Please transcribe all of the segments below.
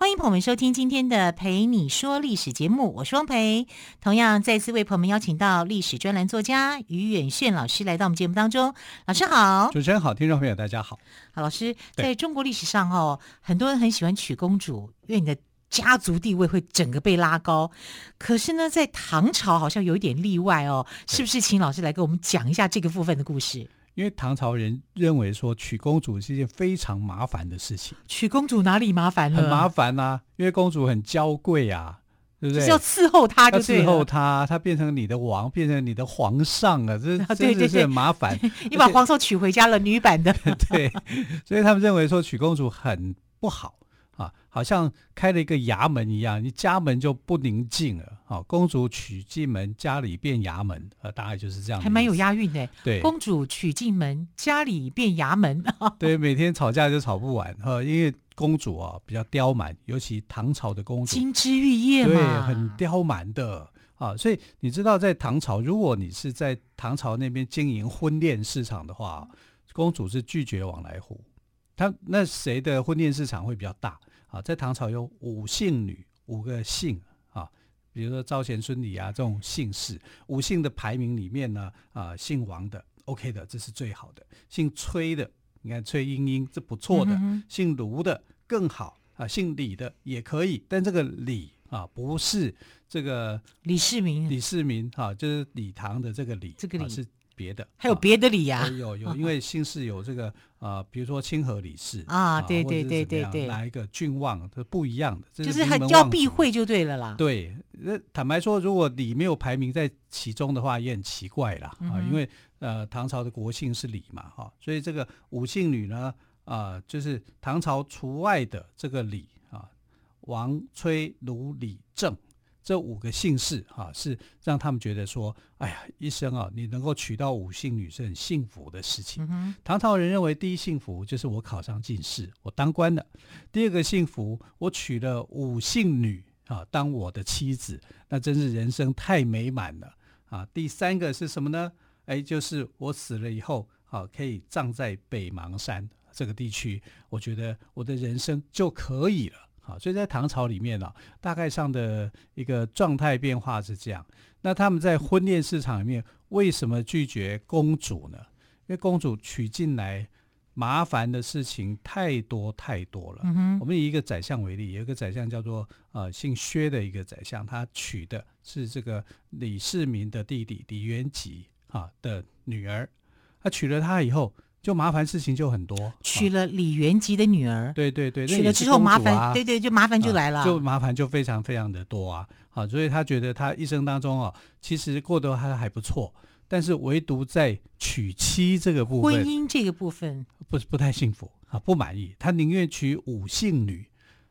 欢迎朋友们收听今天的《陪你说历史》节目，我是汪培。同样再次为朋友们邀请到历史专栏作家于远炫老师来到我们节目当中。老师好，主持人好，听众朋友大家好。好，老师，在中国历史上哦，很多人很喜欢娶公主，因为你的家族地位会整个被拉高。可是呢，在唐朝好像有一点例外哦，是不是？请老师来给我们讲一下这个部分的故事。因为唐朝人认为说娶公主是一件非常麻烦的事情。娶公主哪里麻烦了？很麻烦啊，因为公主很娇贵啊，对不对？就是要伺候她就对，要伺候她，她变成你的王，变成你的皇上啊，这真的是很麻烦。你把皇上娶回家了，女版的。对，所以他们认为说娶公主很不好。啊，好像开了一个衙门一样，你家门就不宁静了。啊，公主娶进门，家里变衙门，呃，大概就是这样。还蛮有押韵的。对，公主娶进门，家里变衙门。对，每天吵架就吵不完。哈，因为公主啊比较刁蛮，尤其唐朝的公主，金枝玉叶嘛，对，很刁蛮的。啊，所以你知道，在唐朝，如果你是在唐朝那边经营婚恋市场的话，公主是拒绝往来户。她那谁的婚恋市场会比较大？啊，在唐朝有五姓女，五个姓啊，比如说招贤、孙李啊这种姓氏，五姓的排名里面呢，啊，姓王的 OK 的，这是最好的；姓崔的，你看崔莺莺，这不错的；嗯、姓卢的更好啊，姓李的也可以，但这个李啊，不是这个李世民，李世民哈，就是李唐的这个李，这个李、啊、是。别的还有别的李呀、啊？有有，因为姓氏有这个啊，比如说清河李氏啊，对对对对对，哪一个郡望它不一样的，就是很要避讳就对了啦。对，那坦白说，如果李没有排名在其中的话，也很奇怪啦啊，因为呃唐朝的国姓是李嘛哈，所以这个五姓女呢啊，就是唐朝除外的这个李啊，王、崔、卢、李、郑。这五个姓氏哈，是让他们觉得说，哎呀，一生啊，你能够娶到五姓女是很幸福的事情。嗯、唐朝人认为，第一幸福就是我考上进士，我当官了；第二个幸福，我娶了五姓女啊，当我的妻子，那真是人生太美满了啊！第三个是什么呢？哎，就是我死了以后，啊，可以葬在北邙山这个地区，我觉得我的人生就可以了。好，所以在唐朝里面呢、啊，大概上的一个状态变化是这样。那他们在婚恋市场里面为什么拒绝公主呢？因为公主娶进来麻烦的事情太多太多了。嗯、我们以一个宰相为例，有一个宰相叫做呃姓薛的一个宰相，他娶的是这个李世民的弟弟李元吉啊的女儿。他娶了她以后。就麻烦事情就很多，娶了李元吉的女儿，啊、对对对，娶了之后麻烦，对对，就麻烦就来了，啊、就麻烦就非常非常的多啊，好，所以他觉得他一生当中哦，其实过得还还不错，但是唯独在娶妻这个部分，婚姻这个部分。不不太幸福啊，不满意，他宁愿娶五姓女。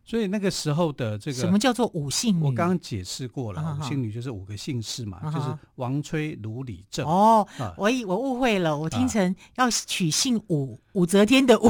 所以那个时候的这个什么叫做五姓女？我刚刚解释过了，五姓女就是五个姓氏嘛，就是王、崔、卢、李、郑。哦，我以我误会了，我听成要娶姓武，武则天的武，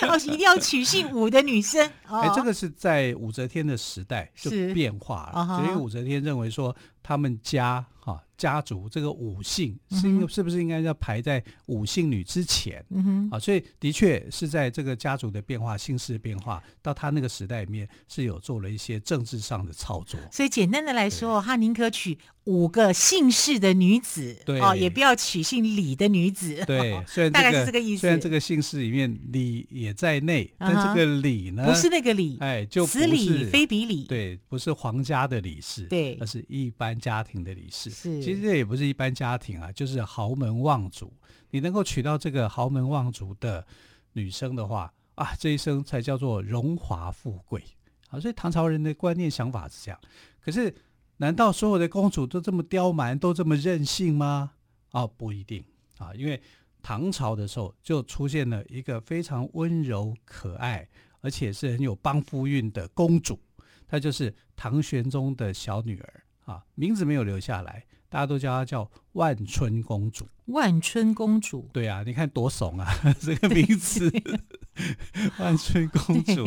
要 一定要娶姓武的女生。哎，这个是在武则天的时代就变化了，所以武则天认为说他们家。啊，家族这个五姓是应是不是应该要排在五姓女之前？嗯哼，啊，所以的确是在这个家族的变化、姓氏变化，到他那个时代里面是有做了一些政治上的操作。所以简单的来说，他宁可娶五个姓氏的女子，对哦，也不要娶姓李的女子。对，虽然、这个、大概是这个意思。虽然这个姓氏里面李也在内，但这个李呢，不是那个李，哎，就此李非彼李。对，不是皇家的李氏，对，而是一般家庭的李氏。是，其实这也不是一般家庭啊，就是豪门望族。你能够娶到这个豪门望族的女生的话啊，这一生才叫做荣华富贵。啊，所以唐朝人的观念想法是这样。可是。难道所有的公主都这么刁蛮，都这么任性吗？啊，不一定啊，因为唐朝的时候就出现了一个非常温柔可爱，而且是很有帮夫运的公主，她就是唐玄宗的小女儿啊，名字没有留下来。大家都叫她叫万春公主。万春公主，对啊，你看多怂啊，这个名字，万春公主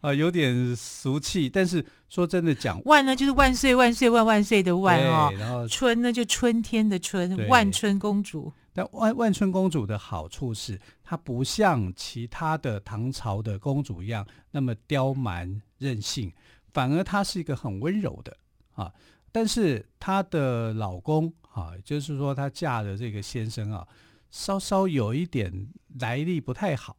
啊、呃，有点俗气。但是说真的讲，万呢就是万岁万岁万万岁的万哦，然后春呢就春天的春，万春公主。但万万春公主的好处是，她不像其他的唐朝的公主一样那么刁蛮任性，反而她是一个很温柔的啊。但是她的老公。啊，就是说，她嫁的这个先生啊，稍稍有一点来历不太好，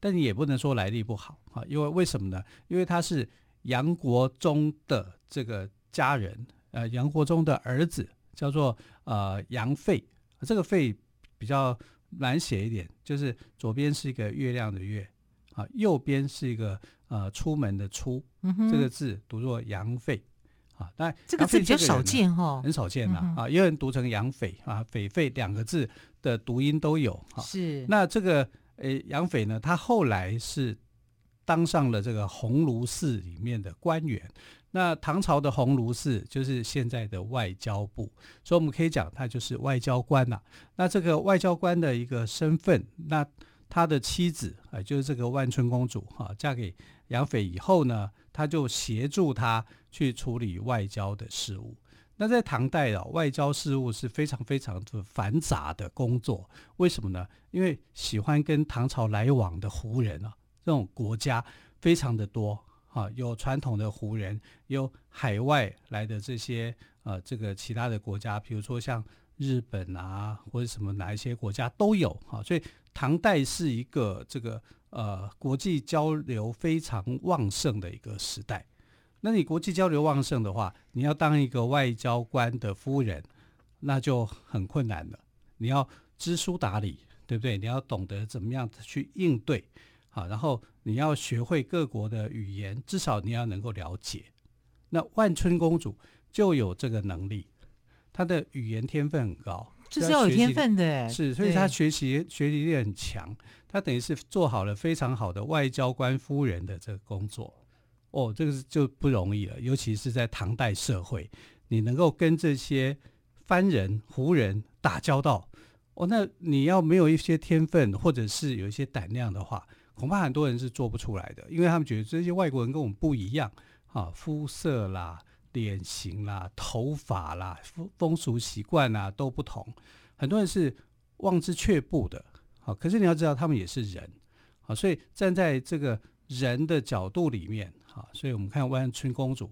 但你也不能说来历不好啊，因为为什么呢？因为他是杨国忠的这个家人，呃，杨国忠的儿子叫做呃杨费，这个费比较难写一点，就是左边是一个月亮的月，啊，右边是一个呃出门的出，嗯、这个字读作杨费。啊，但这个字比较少见哈，很少见呐啊，也有人读成杨斐啊，斐斐两个字的读音都有哈。是，那这个诶杨斐呢，他后来是当上了这个鸿胪寺里面的官员。那唐朝的鸿胪寺就是现在的外交部，所以我们可以讲他就是外交官呐。那这个外交官的一个身份，那他的妻子啊，就是这个万春公主哈，嫁给杨斐以后呢，他就协助他。去处理外交的事务。那在唐代啊，外交事务是非常非常的繁杂的工作。为什么呢？因为喜欢跟唐朝来往的胡人啊，这种国家非常的多啊，有传统的胡人，有海外来的这些呃，这个其他的国家，比如说像日本啊，或者什么哪一些国家都有啊。所以唐代是一个这个呃国际交流非常旺盛的一个时代。那你国际交流旺盛的话，你要当一个外交官的夫人，那就很困难了。你要知书达理，对不对？你要懂得怎么样去应对，好，然后你要学会各国的语言，至少你要能够了解。那万春公主就有这个能力，她的语言天分很高，这是要有天分的，是，所以她学习学习力很强，她等于是做好了非常好的外交官夫人的这个工作。哦，这个是就不容易了，尤其是在唐代社会，你能够跟这些番人、胡人打交道，哦，那你要没有一些天分，或者是有一些胆量的话，恐怕很多人是做不出来的，因为他们觉得这些外国人跟我们不一样，啊，肤色啦、脸型啦、头发啦、风风俗习惯啦都不同，很多人是望之却步的，好，可是你要知道，他们也是人，好，所以站在这个人的角度里面。啊，所以我们看万春公主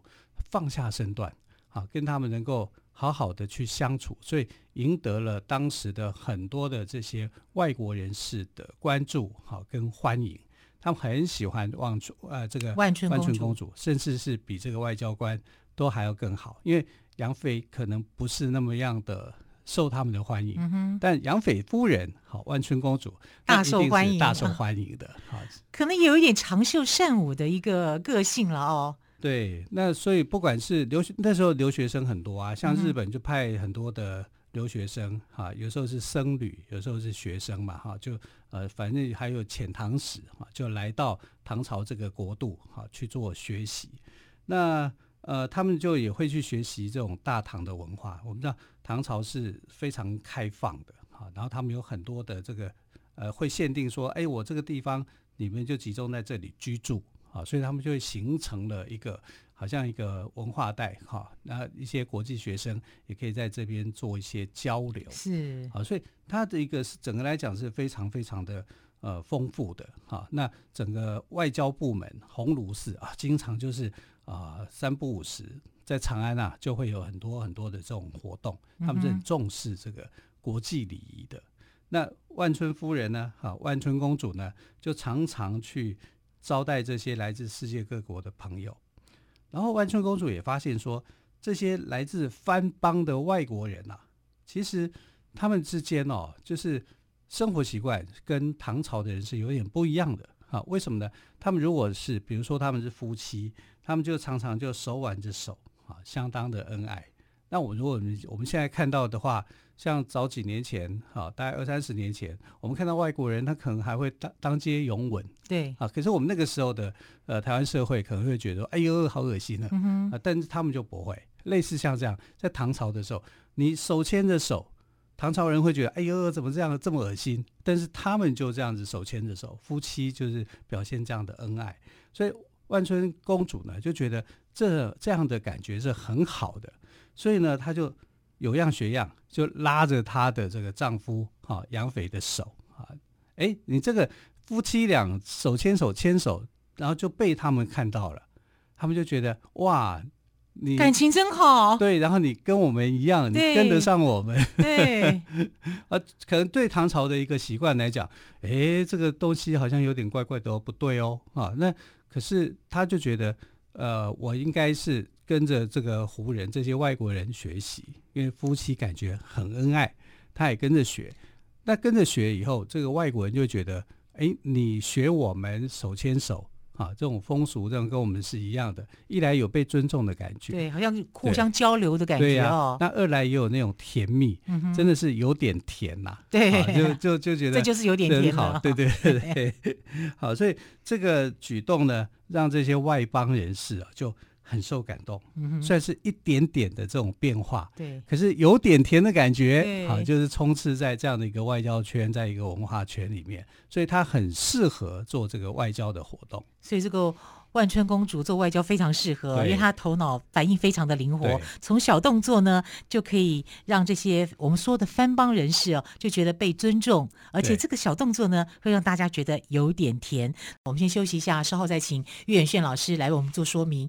放下身段，啊，跟他们能够好好的去相处，所以赢得了当时的很多的这些外国人士的关注，好跟欢迎。他们很喜欢万春，呃，这个万春公主，甚至是比这个外交官都还要更好，因为杨妃可能不是那么样的。受他们的欢迎，嗯、但杨斐夫人好，万春公主大受欢迎，大受欢迎的，好，可能有一点长袖善舞的一个个性了哦。对，那所以不管是留学那时候留学生很多啊，像日本就派很多的留学生哈、嗯，有时候是僧侣，有时候是学生嘛哈，就呃反正还有遣唐使哈，就来到唐朝这个国度哈去做学习，那。呃，他们就也会去学习这种大唐的文化。我们知道唐朝是非常开放的，哈，然后他们有很多的这个，呃，会限定说，哎，我这个地方你们就集中在这里居住，啊，所以他们就会形成了一个好像一个文化带，哈，那一些国际学生也可以在这边做一些交流，是，啊，所以它的一个是整个来讲是非常非常的呃丰富的，哈，那整个外交部门鸿臚寺啊，经常就是。啊、呃，三不五时在长安啊，就会有很多很多的这种活动，他们是很重视这个国际礼仪的。嗯、那万春夫人呢，啊，万春公主呢，就常常去招待这些来自世界各国的朋友。然后万春公主也发现说，这些来自藩邦的外国人啊，其实他们之间哦，就是生活习惯跟唐朝的人是有点不一样的。啊，为什么呢？他们如果是，比如说他们是夫妻，他们就常常就手挽着手，啊，相当的恩爱。那我如果我们我们现在看到的话，像早几年前，啊，大概二三十年前，我们看到外国人，他可能还会当当街拥吻，对，啊，可是我们那个时候的呃台湾社会可能会觉得，哎呦，好恶心呢，啊，嗯，但是他们就不会，类似像这样，在唐朝的时候，你手牵着手，唐朝人会觉得，哎呦，怎么这样这么恶心？但是他们就这样子手牵着手，夫妻就是表现这样的恩爱，所以万春公主呢就觉得这这样的感觉是很好的，所以呢，她就有样学样，就拉着她的这个丈夫哈杨斐的手啊，哎，你这个夫妻俩手牵手牵手，然后就被他们看到了，他们就觉得哇。你感情真好，对，然后你跟我们一样，你跟得上我们，对，啊，可能对唐朝的一个习惯来讲，哎，这个东西好像有点怪怪的哦，不对哦，啊，那可是他就觉得，呃，我应该是跟着这个胡人这些外国人学习，因为夫妻感觉很恩爱，他也跟着学，那跟着学以后，这个外国人就觉得，哎，你学我们手牵手。啊，这种风俗这种跟我们是一样的，一来有被尊重的感觉，对，好像互相交流的感觉哦。那二来也有那种甜蜜，嗯、真的是有点甜呐、啊。对，啊、就就就觉得这就是有点甜好，对对对 对。好，所以这个举动呢，让这些外邦人士啊就。很受感动，嗯算是一点点的这种变化，对，可是有点甜的感觉，好，就是充斥在这样的一个外交圈，在一个文化圈里面，所以他很适合做这个外交的活动。所以这个万春公主做外交非常适合，因为她头脑反应非常的灵活，从小动作呢就可以让这些我们说的番邦人士哦就觉得被尊重，而且这个小动作呢会让大家觉得有点甜。我们先休息一下，稍后再请岳远炫老师来为我们做说明。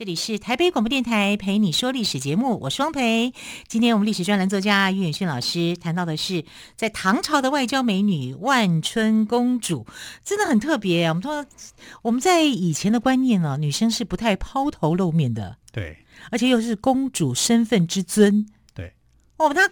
这里是台北广播电台陪你说历史节目，我是汪蓓。今天我们历史专栏作家于远逊老师谈到的是在唐朝的外交美女万春公主，真的很特别。我们说我们在以前的观念呢，女生是不太抛头露面的，对，而且又是公主身份之尊，对。哦，她，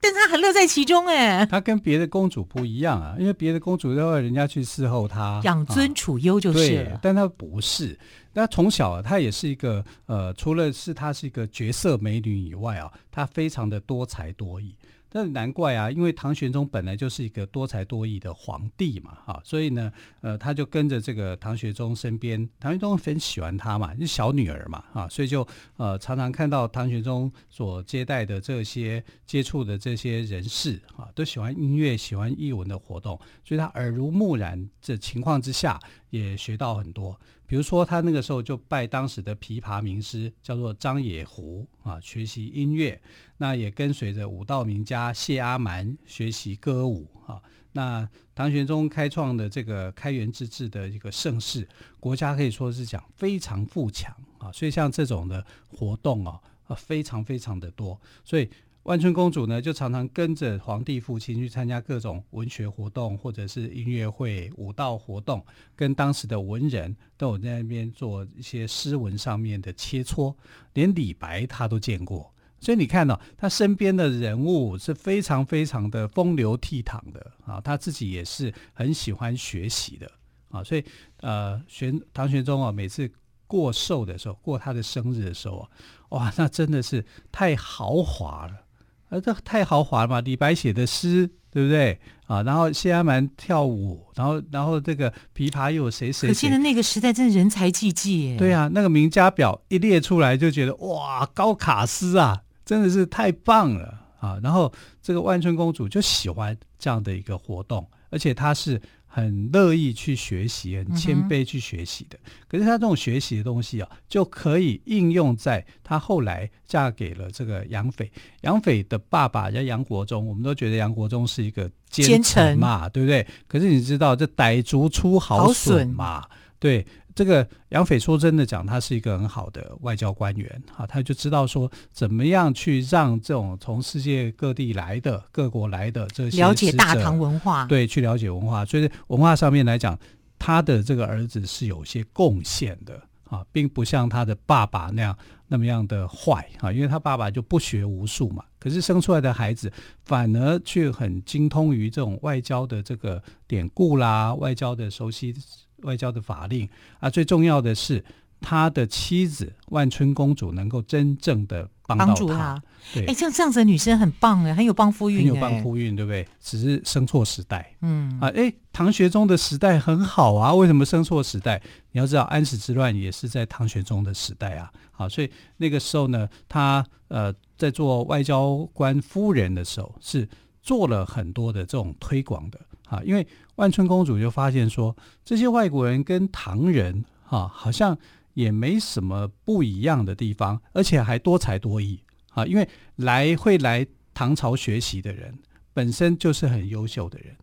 但她很乐在其中，哎，她跟别的公主不一样啊，因为别的公主都要人家去伺候她，养尊处优就是了，啊，但她不是。那从小啊，她也是一个呃，除了是她是一个绝色美女以外啊，她非常的多才多艺。但难怪啊，因为唐玄宗本来就是一个多才多艺的皇帝嘛，哈，所以呢，呃，他就跟着这个唐玄宗身边，唐玄宗很喜欢她嘛，是小女儿嘛，哈，所以就呃常常看到唐玄宗所接待的这些接触的这些人士，哈，都喜欢音乐、喜欢艺文的活动，所以他耳濡目染这情况之下，也学到很多。比如说，他那个时候就拜当时的琵琶名师叫做张野狐啊，学习音乐。那也跟随着武道名家谢阿蛮学习歌舞啊。那唐玄宗开创的这个开元之治的一个盛世，国家可以说是讲非常富强啊。所以像这种的活动啊，啊非常非常的多。所以。万春公主呢，就常常跟着皇帝父亲去参加各种文学活动，或者是音乐会、舞蹈活动，跟当时的文人都有在那边做一些诗文上面的切磋，连李白他都见过。所以你看到、哦、他身边的人物是非常非常的风流倜傥的啊，他自己也是很喜欢学习的啊。所以呃，玄唐玄宗啊，每次过寿的时候，过他的生日的时候，哇，那真的是太豪华了。啊，这太豪华了嘛！李白写的诗，对不对啊？然后谢阿蛮跳舞，然后然后这个琵琶又有谁谁谁？可见的那个时代真的人才济济。对啊，那个名家表一列出来，就觉得哇，高卡斯啊，真的是太棒了啊！然后这个万春公主就喜欢这样的一个活动，而且她是很乐意去学习、很谦卑去学习的。嗯、可是他这种学习的东西啊，就可以应用在他后来嫁给了这个杨斐。杨斐的爸爸叫杨国忠，我们都觉得杨国忠是一个奸臣嘛，臣对不对？可是你知道，这傣族出好笋嘛，笋对。这个杨斐说真的讲，他是一个很好的外交官员啊，他就知道说怎么样去让这种从世界各地来的各国来的这些了解大唐文化，对，去了解文化。所以文化上面来讲，他的这个儿子是有些贡献的啊，并不像他的爸爸那样那么样的坏啊，因为他爸爸就不学无术嘛，可是生出来的孩子反而却很精通于这种外交的这个典故啦，外交的熟悉。外交的法令啊，最重要的是他的妻子万春公主能够真正的帮到他。助他。对，哎，像这样子的女生很棒哎，很有帮夫运，很有帮夫运，对不对？只是生错时代。嗯啊，哎，唐玄宗的时代很好啊，为什么生错时代？你要知道，安史之乱也是在唐玄宗的时代啊。好，所以那个时候呢，他呃在做外交官夫人的时候，是做了很多的这种推广的。啊，因为万春公主就发现说，这些外国人跟唐人啊，好像也没什么不一样的地方，而且还多才多艺啊。因为来会来唐朝学习的人，本身就是很优秀的人，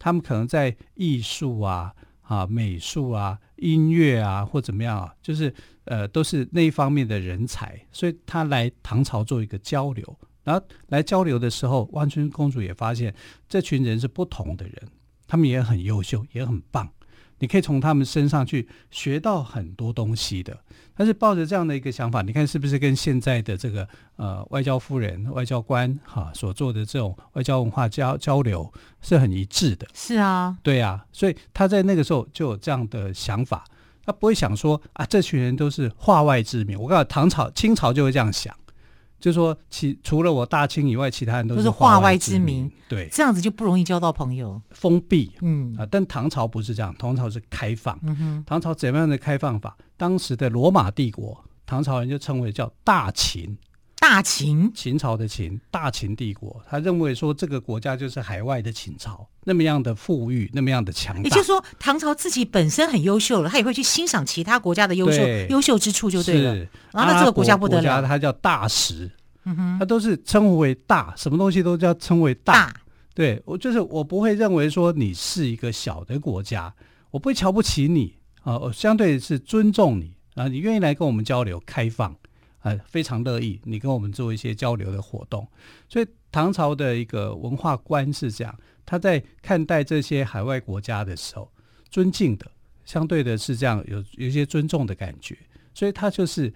他们可能在艺术啊、啊美术啊、音乐啊或怎么样啊，就是呃都是那方面的人才，所以他来唐朝做一个交流。然后来交流的时候，万春公主也发现这群人是不同的人，他们也很优秀，也很棒。你可以从他们身上去学到很多东西的。但是抱着这样的一个想法，你看是不是跟现在的这个呃外交夫人、外交官哈所做的这种外交文化交交流是很一致的？是啊，对啊，所以他在那个时候就有这样的想法，他不会想说啊，这群人都是化外之民。我告诉你，唐朝、清朝就会这样想。就说其除了我大清以外，其他人都是化外之民。对，这样子就不容易交到朋友。封闭，嗯啊，但唐朝不是这样，唐朝是开放。嗯哼，唐朝怎么样的开放法？当时的罗马帝国，唐朝人就称为叫大秦。大秦，秦朝的秦，大秦帝国，他认为说这个国家就是海外的秦朝，那么样的富裕，那么样的强大。也就是说，唐朝自己本身很优秀了，他也会去欣赏其他国家的优秀优秀之处，就对了。然后那这个国家不得了，他叫大食，嗯哼，它都是称呼为大，什么东西都叫称为大。大对我就是我不会认为说你是一个小的国家，我不会瞧不起你啊，我相对是尊重你啊，你愿意来跟我们交流，开放。呃，非常乐意你跟我们做一些交流的活动，所以唐朝的一个文化观是这样，他在看待这些海外国家的时候，尊敬的，相对的是这样，有有一些尊重的感觉，所以他就是，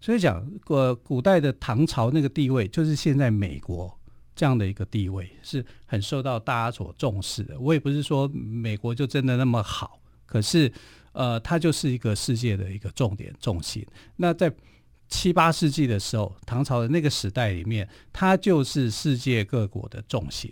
所以讲，呃，古代的唐朝那个地位，就是现在美国这样的一个地位，是很受到大家所重视的。我也不是说美国就真的那么好，可是，呃，它就是一个世界的一个重点重心。那在七八世纪的时候，唐朝的那个时代里面，它就是世界各国的重心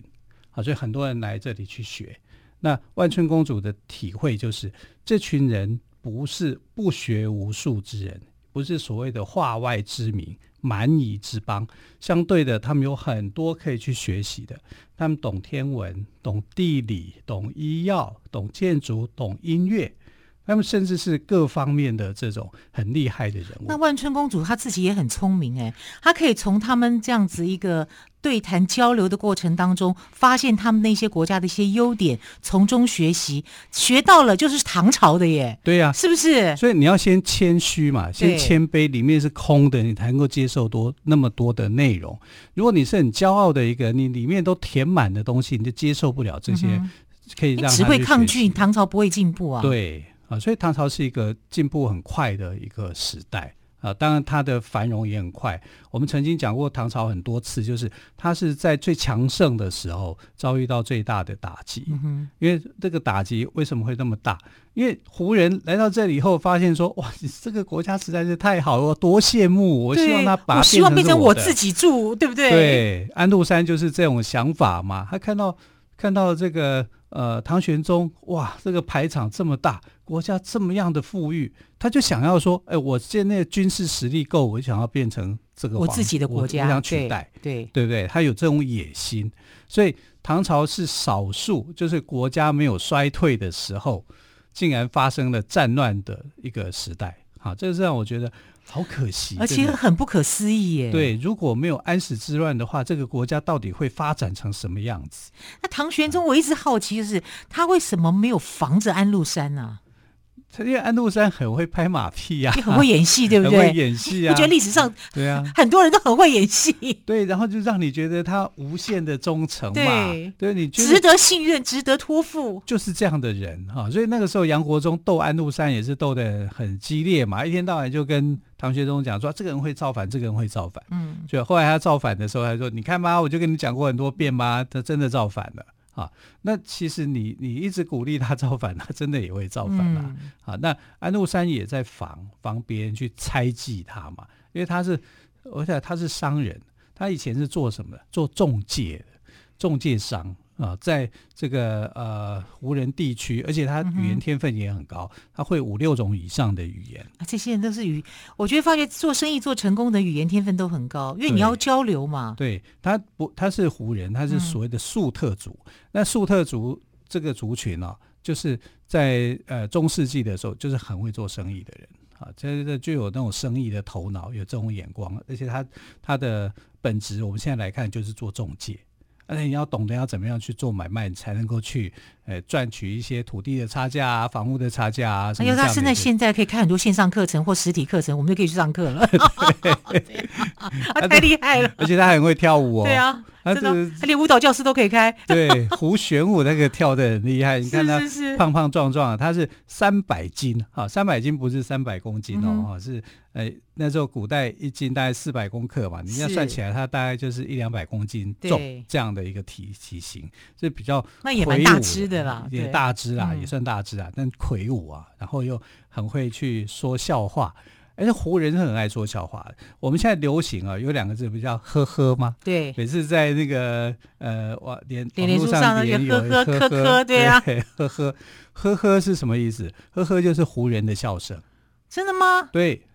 啊，所以很多人来这里去学。那万春公主的体会就是，这群人不是不学无术之人，不是所谓的化外之民、蛮夷之邦。相对的，他们有很多可以去学习的。他们懂天文、懂地理、懂医药、懂建筑、懂音乐。他们甚至是各方面的这种很厉害的人物。那万春公主她自己也很聪明哎，她可以从他们这样子一个对谈交流的过程当中，发现他们那些国家的一些优点，从中学习，学到了就是唐朝的耶。对呀、啊，是不是？所以你要先谦虚嘛，先谦卑，里面是空的，你才能够接受多那么多的内容。如果你是很骄傲的一个，你里面都填满的东西，你就接受不了这些，嗯、可以让只会抗拒，唐朝不会进步啊。对。啊，所以唐朝是一个进步很快的一个时代啊，当然它的繁荣也很快。我们曾经讲过唐朝很多次，就是它是在最强盛的时候遭遇到最大的打击。嗯哼，因为这个打击为什么会那么大？因为胡人来到这里以后，发现说：“哇，这个国家实在是太好了，我多羡慕！我希望他把我希望变成我自己住，对不对？”对，安禄山就是这种想法嘛。他看到看到这个呃唐玄宗，哇，这个排场这么大。国家这么样的富裕，他就想要说，哎，我现在军事实力够，我想要变成这个我自己的国家，我想取代，对对，对不对？他有这种野心，所以唐朝是少数，就是国家没有衰退的时候，竟然发生了战乱的一个时代。好，这个是让我觉得。好可惜，而且很不可思议耶。对，如果没有安史之乱的话，这个国家到底会发展成什么样子？那唐玄宗，我一直好奇，就是他为什么没有防着安禄山呢、啊？他因为安禄山很会拍马屁呀、啊，很会演戏，对不对？很会演戏啊！我觉得历史上对啊，很多人都很会演戏。对，然后就让你觉得他无限的忠诚嘛，对，对你觉得值得信任、值得托付，就是这样的人哈。所以那个时候杨国忠斗安禄山也是斗得很激烈嘛，一天到晚就跟唐玄宗讲说这个人会造反，这个人会造反。嗯，就后来他造反的时候，他说：“你看吧，我就跟你讲过很多遍嘛，他真的造反了。”啊，那其实你你一直鼓励他造反，他真的也会造反啊。嗯、啊，那安禄山也在防防别人去猜忌他嘛，因为他是，而且他是商人，他以前是做什么的？做中介的，中介商。啊，在这个呃湖人地区，而且他语言天分也很高，嗯、他会五六种以上的语言。啊这些人都是语，我觉得发觉做生意做成功的语言天分都很高，因为你要交流嘛。对，对他不，他是湖人，他是所谓的粟特族。嗯、那粟特族这个族群呢、啊，就是在呃中世纪的时候，就是很会做生意的人啊，这这就有那种生意的头脑，有这种眼光，而且他他的本质，我们现在来看就是做中介。而且你要懂得要怎么样去做买卖，你才能够去呃赚取一些土地的差价啊、房屋的差价啊。还有他现在现在可以开很多线上课程或实体课程，我们就可以去上课了。太厉害了！而且他很会跳舞哦。对啊。他这个他连舞蹈教室都可以开。对，胡旋舞那个跳的很厉害，你看他胖胖壮壮，他是三百斤哈，三百斤不是三百公斤哦，哈是呃那时候古代一斤大概四百公克嘛，你要算起来，他大概就是一两百公斤重这样的一个体体型，是比较那也蛮大只的啦，也大只啊，也算大只啊，但魁梧啊，然后又很会去说笑话。而且湖人是很爱说笑话的。我们现在流行啊，有两个字不叫“呵呵”吗？对。每次在那个呃网连连连书上有呵呵呵呵，对啊，呵呵呵呵是什么意思？呵呵就是湖人的笑声。真的吗？对。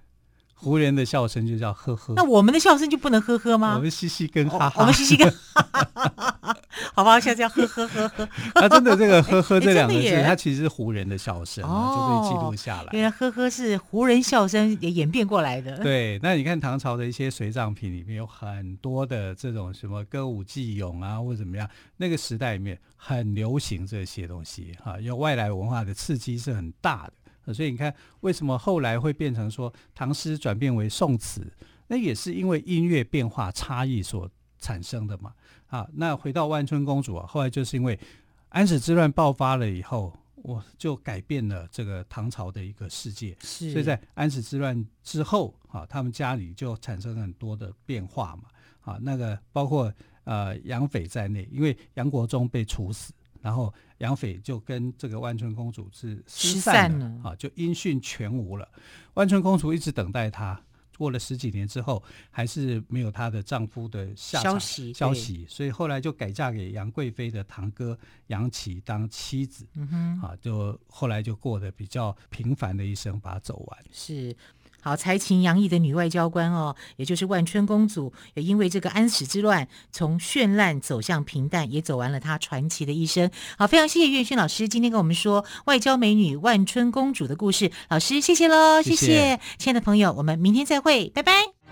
湖人的笑声就叫呵呵，那我们的笑声就不能呵呵吗？我们嘻嘻跟哈哈，我们嘻嘻跟哈哈，好吧，现在叫呵呵呵呵。那 真的这个呵呵 这两个字，它其实是胡人的笑声，就被记录下来。原来呵呵是胡人笑声也演变过来的。对，那你看唐朝的一些随葬品里面有很多的这种什么歌舞伎俑啊，或者怎么样，那个时代里面很流行这些东西哈，有外来文化的刺激是很大的。所以你看，为什么后来会变成说唐诗转变为宋词？那也是因为音乐变化差异所产生的嘛。啊，那回到万春公主啊，后来就是因为安史之乱爆发了以后，我就改变了这个唐朝的一个世界。是，所以在安史之乱之后，啊，他们家里就产生了很多的变化嘛。啊，那个包括呃杨斐在内，因为杨国忠被处死。然后杨斐就跟这个万春公主是失散了，啊，就音讯全无了。万春公主一直等待她，过了十几年之后，还是没有她的丈夫的消息，消息，所以后来就改嫁给杨贵妃的堂哥杨琦当妻子。嗯哼，啊，就后来就过得比较平凡的一生，把它走完。是。好，才情洋溢的女外交官哦，也就是万春公主，也因为这个安史之乱，从绚烂走向平淡，也走完了她传奇的一生。好，非常谢谢岳轩老师今天跟我们说外交美女万春公主的故事。老师，谢谢喽，谢谢，谢谢亲爱的朋友，我们明天再会，拜拜。